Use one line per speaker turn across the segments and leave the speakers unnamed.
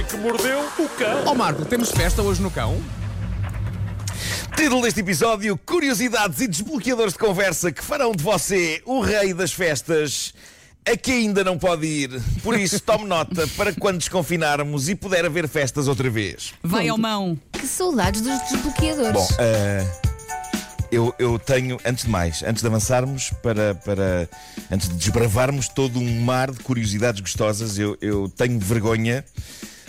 homem que mordeu o cão.
Ó Marco, temos festa hoje no cão?
Título deste episódio: Curiosidades e desbloqueadores de conversa que farão de você o rei das festas. A que ainda não pode ir. Por isso, tome nota para quando desconfinarmos e puder haver festas outra vez.
Vai ao mão.
Que saudades dos desbloqueadores.
Bom, eh, eu, eu tenho, antes de mais, antes de avançarmos para, para. Antes de desbravarmos todo um mar de curiosidades gostosas, eu, eu tenho vergonha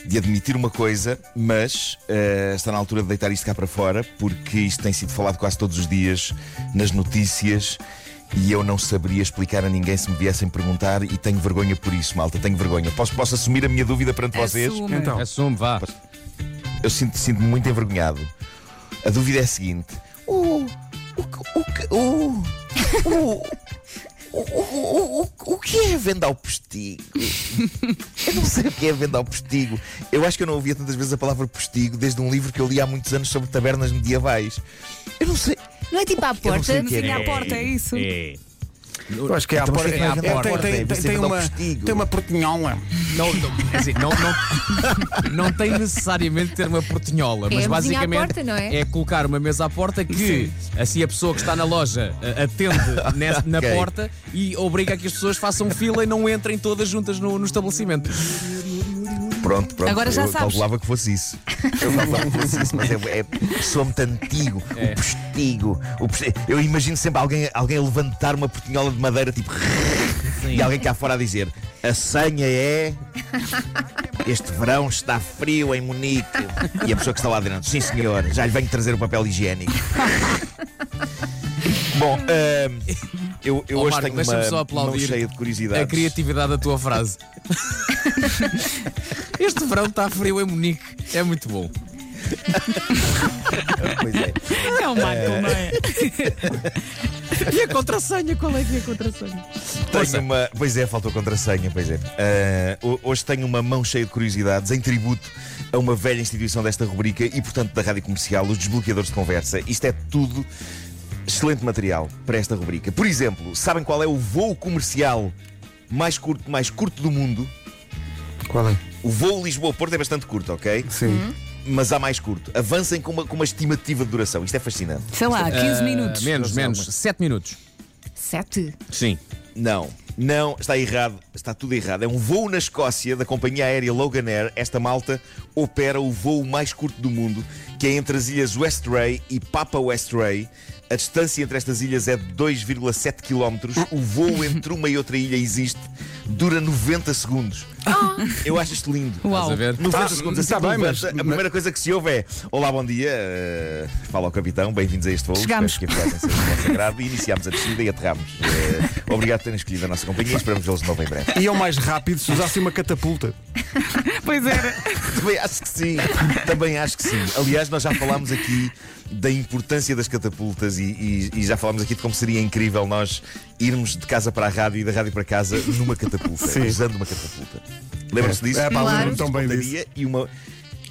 de admitir uma coisa, mas eh, está na altura de deitar isto cá para fora, porque isto tem sido falado quase todos os dias nas notícias. E eu não saberia explicar a ninguém se me viessem perguntar, e tenho vergonha por isso, malta. Tenho vergonha. Posso, posso assumir a minha dúvida perante vocês?
Assume.
Então. Assume, vá.
Eu sinto- sinto-me muito envergonhado. A dúvida é a seguinte: o. O. O. O. O. O, o, o, o que é venda ao postigo? Eu não sei o que é venda ao postigo. Eu acho que eu não ouvia tantas vezes a palavra postigo desde um livro que eu li há muitos anos sobre tabernas medievais. Eu não sei.
Não é tipo à
Eu não sei
porta?
é.
Sim, à porta, é isso.
Eu acho que é à
Então,
porta.
é que vai
é- tem-
porta?
tem- tem- Tem uma tem uma portinhola.
Não, não, é assim, não, não, não tem necessariamente ter uma portinhola,
É
mas basicamente
porta, não é?
colocar uma mesa à porta que assim a pessoa que está na loja eh, atende nessa- na
Ok.
porta e obriga a que as pessoas façam fila e não entrem todas juntas no, no estabelecimento.
Pronto, pronto.
Agora já
eu
sabes.
calculava que fosse isso. Eu calculava que fosse isso, mas é, é sou muito antigo.
É.
O postigo. O postigo. Eu imagino sempre alguém, alguém a levantar uma portinhola de madeira, tipo. E alguém cá fora a dizer: a senha é. Este verão está frio em Munique. E a pessoa que está lá dentro: sim, senhor, já lhe venho trazer o papel higiênico. Bom, ahm, eu, eu
Ó,
hoje
Marco,
tenho uma
só
mão
aplaudir
cheia de curiosidades.
A criatividade da tua frase. Este verão está frio em Munique. É muito bom.
Pois é.
É o Marco, não é?
E a contrassenha? Qual é que é a contrassenha?
Tenho uma... Pois é, faltou contrassenha, pois é. Ho- hoje tenho uma mão cheia de curiosidades em tributo a uma velha instituição desta rubrica e, portanto, da rádio comercial, os desbloqueadores de conversa. Isto é tudo excelente material para esta rubrica. Por exemplo, sabem qual é o voo comercial mais curto, mais curto do mundo?
Qual é?
O voo Lisboa-Porto é bastante curto, ok?
Sim.
Mas há mais curto. Avancem com uma, com uma estimativa de duração. Isto é fascinante.
Sei lá, 15
Ah,
minutos.
Menos, menos. 7 minutos.
Sete?
Sim.
Não, não, está errado, está tudo errado. É um voo na Escócia da companhia aérea Logan Air. Esta malta opera o voo mais curto do mundo, que é entre as ilhas West Ray e Papa West Ray. A distância entre estas ilhas é de 2,7 km. O voo entre uma e outra ilha existe, dura 90 segundos. Eu acho isto lindo.
Uau.
Estás a ver?
90
Ah,
segundos assim
tá bem, mas-
a primeira coisa que se ouve é Olá, bom dia, eh, fala ao capitão, bem-vindos a este voo.
Chegamos.
Espero que a viagem seja do vosso agrado e iniciámos a descida e aterramos. Eh, obrigado por terem escolhido a nossa companhia e esperamos vê-los de novo em breve.
E é o mais rápido se usasse uma catapulta.
Pois era.
Também acho que sim, também acho que sim. Aliás, nós já falámos aqui da importância das catapultas e, e- e já falámos aqui de como seria incrível nós irmos de casa para a rádio e da rádio para casa numa catapulta,
Sim.
usando uma catapulta. Lembram-se disso?
É, pá,
Claro.
tão bem disso.
E uma,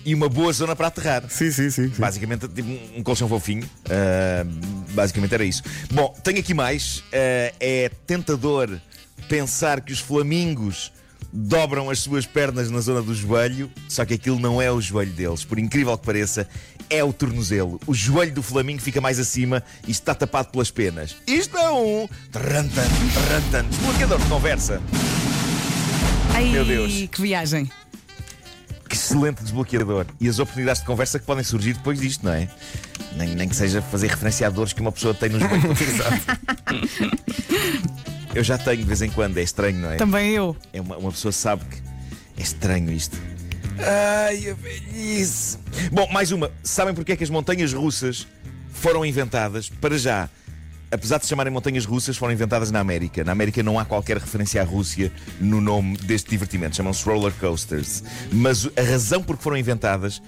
e uma boa zona para aterrar.
Sim, sim, sim. sim.
Basicamente, tipo um colchão fofinho. Ah, basicamente era isso. Bom, tenho aqui mais. Ah, é tentador pensar que os flamingos dobram as suas pernas na zona do joelho, só que aquilo não é o joelho deles. Por incrível que pareça, é o tornozelo. O joelho do flamingo fica mais acima e está tapado pelas penas. Isto é um. Trantan, trantan. Desbloqueador de conversa.
Ai,
Meu Deus.
que viagem.
Que excelente desbloqueador. E as oportunidades de conversa que podem surgir depois disto, não é? Nem, nem que seja fazer referência a dores que uma pessoa tem nos joelhos. Eu já tenho de vez em quando, é estranho, não é?
Também eu.
É uma, uma pessoa sabe que é estranho isto. Ai, a velhice. Bom, mais uma. Sabem porque é que as montanhas russas foram inventadas? Para já. Apesar de se chamarem montanhas russas, foram inventadas na América. Na América não há qualquer referência à Rússia no nome deste divertimento. Chamam-se roller coasters. Mas a razão por que foram inventadas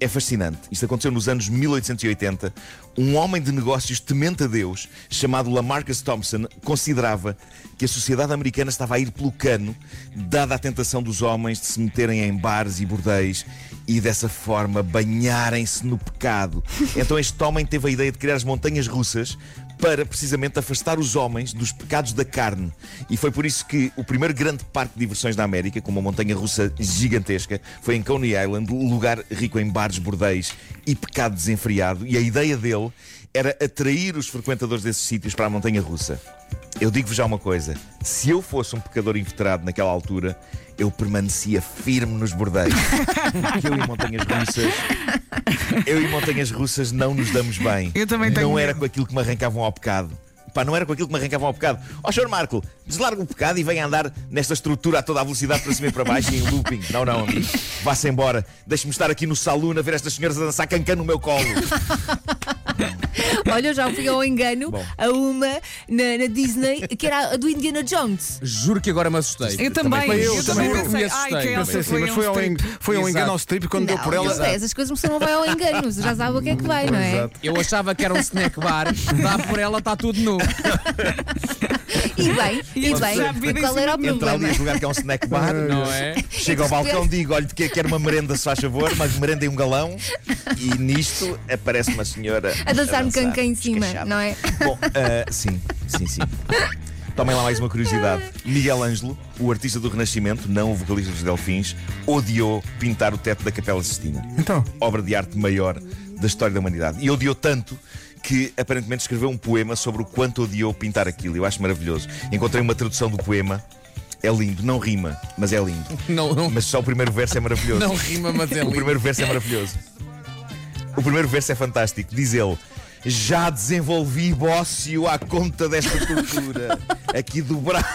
é fascinante. Isto aconteceu nos anos 1880. Um homem de negócios temente a Deus, chamado Lamarcus Thompson, considerava que a sociedade americana estava a ir pelo cano, dada a tentação dos homens de se meterem em bares e bordéis e dessa forma banharem-se no pecado. Então este homem teve a ideia de criar as montanhas russas para precisamente afastar os homens dos pecados da carne. E foi por isso que o primeiro grande parque de diversões da América, com uma montanha russa gigantesca, foi em Coney Island, lugar rico em bares, bordéis e pecado desenfreado. E a ideia dele era atrair os frequentadores desses sítios para a montanha russa. Eu digo-vos já uma coisa: se eu fosse um pecador inveterado naquela altura, eu permanecia firme nos bordeios. Porque eu e montanhas russas, eu e montanhas russas não nos damos bem.
Eu também tenho
Não era com aquilo que me arrancavam ao pecado. Pá, não era com aquilo que me arrancavam ao pecado. Ó, Sr. Marco, deslarga o pecado e venha andar nesta estrutura a toda a velocidade para cima e para baixo e em looping. Não, não, amigo. Vá-se embora. Deixe-me estar aqui no saloon a ver estas senhoras a dançar cancan no meu colo.
Olha, eu já fui ao engano
Bom.
a uma na, na Disney, que era a do Indiana Jones.
Juro que agora me assustei.
Eu também,
Também
eu,
eu,
também
eu.
pensei.
Me
Ai,
assustei.
que Elsa
Pensei assim,
foi
mas
um
foi ao,
strip.
en- foi ao engano ao strip quando deu
não,
por ela.
sei, essas coisas pessoa não vai ao engano, você já sabe o que é que vai, não é?
Exato.
Eu achava que era um snack bar, dá por ela, está tudo nu.
E bem, e bem, qual era o
Entra ali
problema?
nesse lugar que é um snack bar.
Não é?
Chega ao balcão, digo, olha, que quer uma merenda, se faz favor, mas merenda em um galão. E nisto aparece uma senhora
A dançar no cancan em cima, não é?
Bom, ah, sim, sim, sim. Tomem lá mais uma curiosidade. Miguel Ângelo, o artista do Renascimento, não o vocalista dos Delfins, odiou pintar o teto da Capela Sistina.
Então,
Obra de arte maior da história da humanidade. E odiou tanto que aparentemente escreveu um poema sobre o quanto odiou pintar aquilo. Eu acho maravilhoso. Encontrei uma tradução do poema. É lindo, não rima, mas é lindo.
Não, não,
Mas só o primeiro verso é maravilhoso.
não rima, mas é
O
lindo.
primeiro verso é maravilhoso. O primeiro verso é fantástico. Diz ele: Já desenvolvi bócio à conta desta cultura. Aqui dobrado.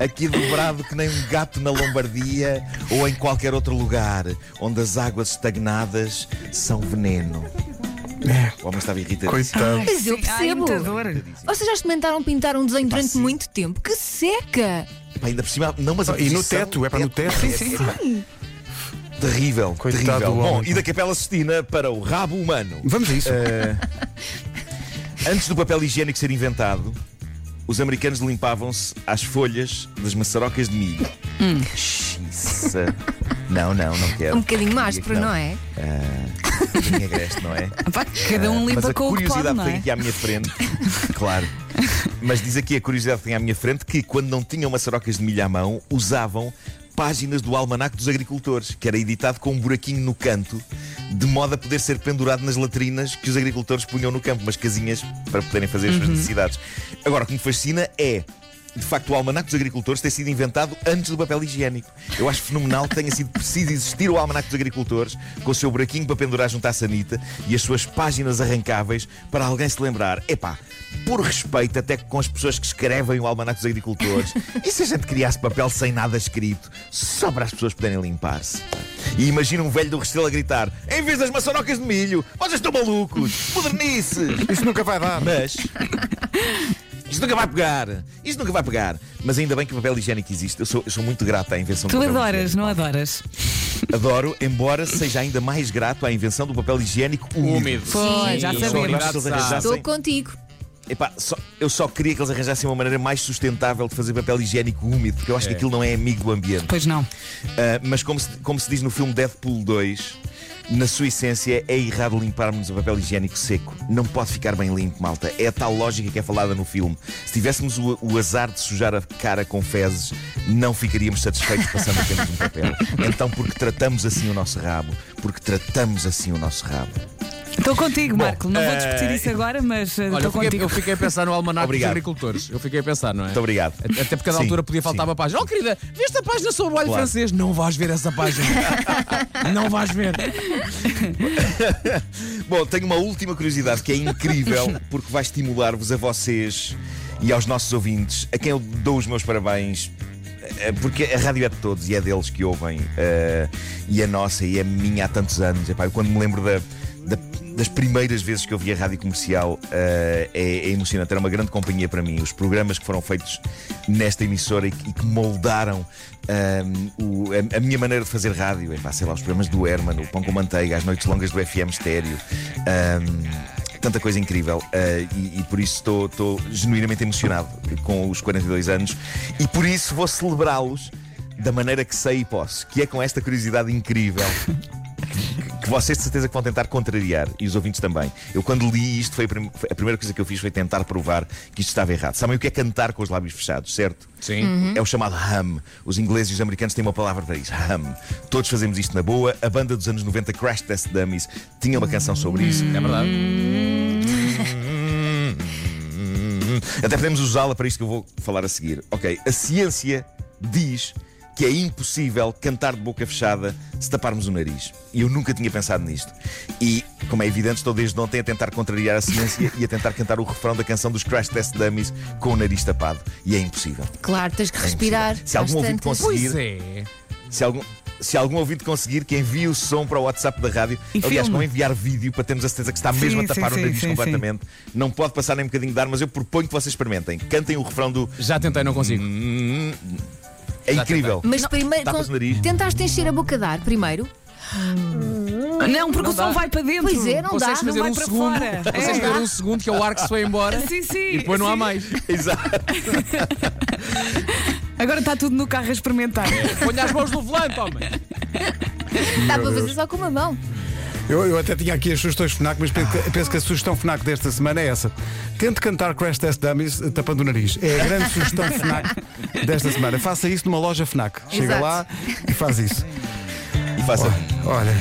Aqui dobrado que nem um gato na Lombardia ou em qualquer outro lugar onde as águas estagnadas são veneno. O homem estava irritado.
coitado.
Mas eu
Sim, ai,
percebo. Vocês já experimentaram pintar um desenho durante
sim.
muito tempo? Que seca!
Pá, ainda por cima, não, mas a
E no
posição
teto, é para no teto.
é- é- Terrível,
Coitado
terrível.
do
Bom,
homem.
e da Capela Sistina para o rabo humano.
Vamos a isso.
Eh, antes do papel higiênico ser inventado, os americanos limpavam-se às folhas das maçarocas de milho. Xiça. Não, não, não quero.
Um bocadinho áspero, não é?
Um bocadinho agreste, não é?
Pá, Cada um
Mas
limpa
a
com o que
curiosidade
pode, não
que tem
é?
aqui à minha frente, claro. Mas diz aqui a curiosidade que tem à minha frente que quando não tinham maçarocas de milho à mão, usavam páginas do Almanac dos Agricultores, que era editado com um buraquinho no canto, de modo a poder ser pendurado nas latrinas que os agricultores punham no campo, umas casinhas para poderem fazer as suas necessidades. Agora, o que me fascina é. De facto, o Almanac dos Agricultores ter sido inventado antes do papel higiênico. Eu acho fenomenal que tenha sido preciso existir o Almanac dos Agricultores, com o seu buraquinho para pendurar junto à sanita e as suas páginas arrancáveis, para alguém se lembrar: epá, por respeito até com as pessoas que escrevem o Almanac dos Agricultores, e se a gente criasse papel sem nada escrito, só para as pessoas poderem limpar-se? E imagina um velho do Restelo a gritar: em vez das maçarocas de milho, vocês estão malucos, modernices!
Isso nunca vai dar.
Mas. Isto nunca vai pegar! Isto nunca vai pegar! Mas ainda bem que o papel higiênico existe. Eu sou, eu sou muito grato à invenção
Tu
do papel
adoras,
higiênico.
não adoras?
Adoro, embora seja ainda mais grato à invenção do papel higiênico úmido.
Pois, já
sabemos.
Estou contigo.
Epá, só- eu só queria que eles arranjassem uma maneira mais sustentável de fazer papel higiênico úmido, porque eu acho que aquilo não é amigo do ambiente.
Pois não.
Ah, mas como se, como se diz no filme Deadpool 2, na sua essência é errado limparmos o papel higiênico seco. Não pode ficar bem limpo, malta. É a tal lógica que é falada no filme. Se tivéssemos o, o azar de sujar a cara com fezes, não ficaríamos satisfeitos passando apenas um papel. Então, porque tratamos assim o nosso rabo, porque tratamos assim o nosso rabo.
Estou contigo, Marco. Não vou
eh,
discutir isso agora, mas eh,
Olha, eu
estou
fiquei,
contigo.
eu fiquei a pensar no almanac dos agricultores. Eu fiquei a pensar, não é?
Muito obrigado.
Até porque a cada
Sim,
altura podia faltar
sim.
uma página. Oh, querida, viste a página sobre o alho
Claro.
francês? Não vais ver essa página. não vais ver.
Bom, tenho uma última curiosidade que é incrível porque vai estimular-vos a vocês e aos nossos ouvintes, a quem eu dou os meus parabéns. eh, Porque a rádio é de todos e é deles que ouvem, eh, e a nossa e a minha há tantos anos. Epá, eu quando me lembro da- das primeiras vezes que eu vi a rádio comercial, eh, é, é emocionante. Era uma grande companhia para mim. Os programas que foram feitos nesta emissora e, que- moldaram ahm, o- a, a minha maneira de fazer rádio. Epá, sei lá, os programas do Herman, o Pão com Manteiga, as noites longas do FM Estéreo. ahm, tanta coisa incrível ah, e, e por isso estou, genuinamente emocionado com os 42 anos e por isso vou celebrá-los da maneira que sei e posso, que é com esta curiosidade incrível vocês de certeza que vão tentar contrariar e os ouvintes também. Eu, quando li isto, foi a, prim- a primeira coisa que eu fiz foi tentar provar que isto estava errado. Sabem o que é cantar com os lábios fechados, certo?
Sim.
É o chamado hum. Os ingleses e os americanos têm uma palavra para isso. Hum. Todos fazemos isto na boa. A banda dos anos 90, Crash Test Dummies, tinha uma canção sobre isso.
É verdade.
Até podemos usá-la para isto que eu vou falar a seguir. Ok, a ciência diz que é impossível cantar de boca fechada se taparmos o nariz. E eu nunca tinha pensado nisto. E, como é evidente, estou desde ontem a tentar contrariar a ciência e a tentar cantar o refrão da canção dos Crash Test Dummies com o nariz tapado. E é impossível.
Claro, tens que
É
respirar.
Se algum ouvinte conseguir-
Pois é.
Se algum, se algum ouvinte conseguir, que envie o som para o WhatsApp da rádio.
E
Aliás,
filme.
com enviar vídeo para termos a certeza que está
Sim,
mesmo a
sim,
tapar o
sim,
nariz
sim,
completamente. Não pode passar nem um bocadinho de ar, mas eu proponho que vocês experimentem. Cantem o refrão do.
Já tentei, não consigo.
É
Já
incrível.
Mas primeiro.
Tapas o nariz.
Tentaste encher a boca de ar primeiro?
Não, porque
Não
o som vai para dentro.
Pois é, não dá.
Consegues
não
fazer
vai
um
para
segundo.
fora.
Consegues
É.
fazer um segundo que é o ar que se foi embora.
Sim, sim.
E depois não há
sim.
mais.
Exato.
Agora está tudo no carro a experimentar.
Ponha as mãos no volante, homem.
Dá para fazer só com uma mão.
Eu, eu até tinha aqui as sugestões FNAC, mas penso que, penso que a sugestão FNAC desta semana é essa. Tente cantar Crash Test Dummies eh, tapando o nariz. É a grande sugestão FNAC desta semana. Faça isso numa loja FNAC. Chega
Exato.
lá e faz isso.
E faça.
Olha.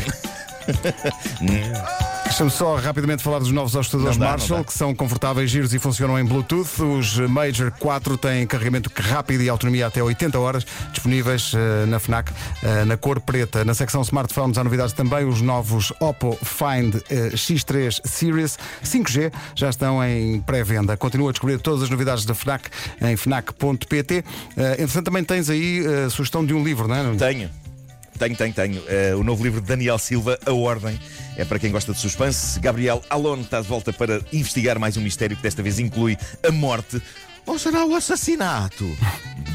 Deixa-me só rapidamente falar dos novos ajustadores
dá,
Marshall, que são confortáveis, giros e funcionam em Bluetooth. Os Major 4 têm carregamento rápido e autonomia até 80 horas, disponíveis eh, na FNAC, eh, na cor preta. Na secção smartphones há novidades também. Os novos Oppo Find eh, X3 Series 5G já estão em pré-venda. Continua a descobrir todas as novidades da FNAC em FNAC.pt. Eh, entretanto, também tens aí a sugestão de um livro, não é?
Tenho. Tenho, tenho, tenho. Eh, o novo livro de Daniel Silva, A Ordem, é para quem gosta de suspense. Gabriel Alon está de volta para investigar mais um mistério que desta vez inclui a morte. Ou será o assassinato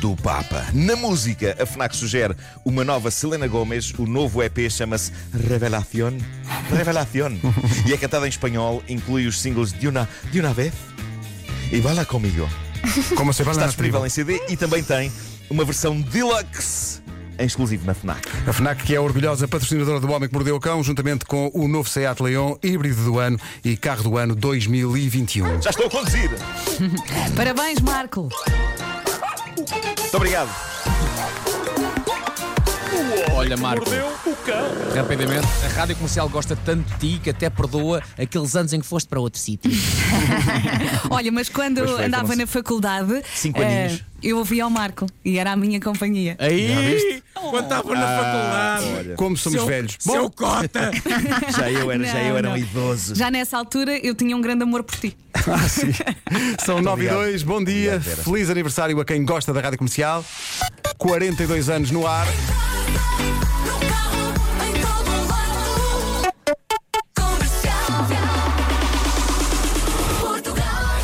do Papa? Na música, a FNAC sugere uma nova Selena Gomez. O novo EP chama-se Revelación. Revelación. E é cantada em espanhol, inclui os singles De Una, de una Vez e Bala Comigo.
Como se
Está disponível em CD e também tem uma versão deluxe em exclusivo na FNAC.
A FNAC, que é a orgulhosa patrocinadora do Homem que Mordeu o Cão, juntamente com o novo Seat Leon, híbrido do ano e carro do ano 2021.
Já estou a conduzir.
Parabéns, Marco.
Muito obrigado.
Olha, Marco. Rapidamente, a rádio comercial gosta tanto de ti que até perdoa aqueles anos em que foste para outro sítio.
Olha, mas quando
foi,
andava na faculdade,
cinco aninhos.
eu ouvia o Marco e era a minha companhia.
Aí, quando estava na faculdade.
Olha,
Como somos
Seu-
velhos.
Seu cota!
já eu era, já eu era um
não.
idoso.
Já nessa altura eu tinha um grande amor por ti.
Ah, sim. São 9 e
obrigado.
2, bom dia,
Obrigado, Vera.
feliz aniversário a quem gosta da rádio comercial. 42 anos no ar.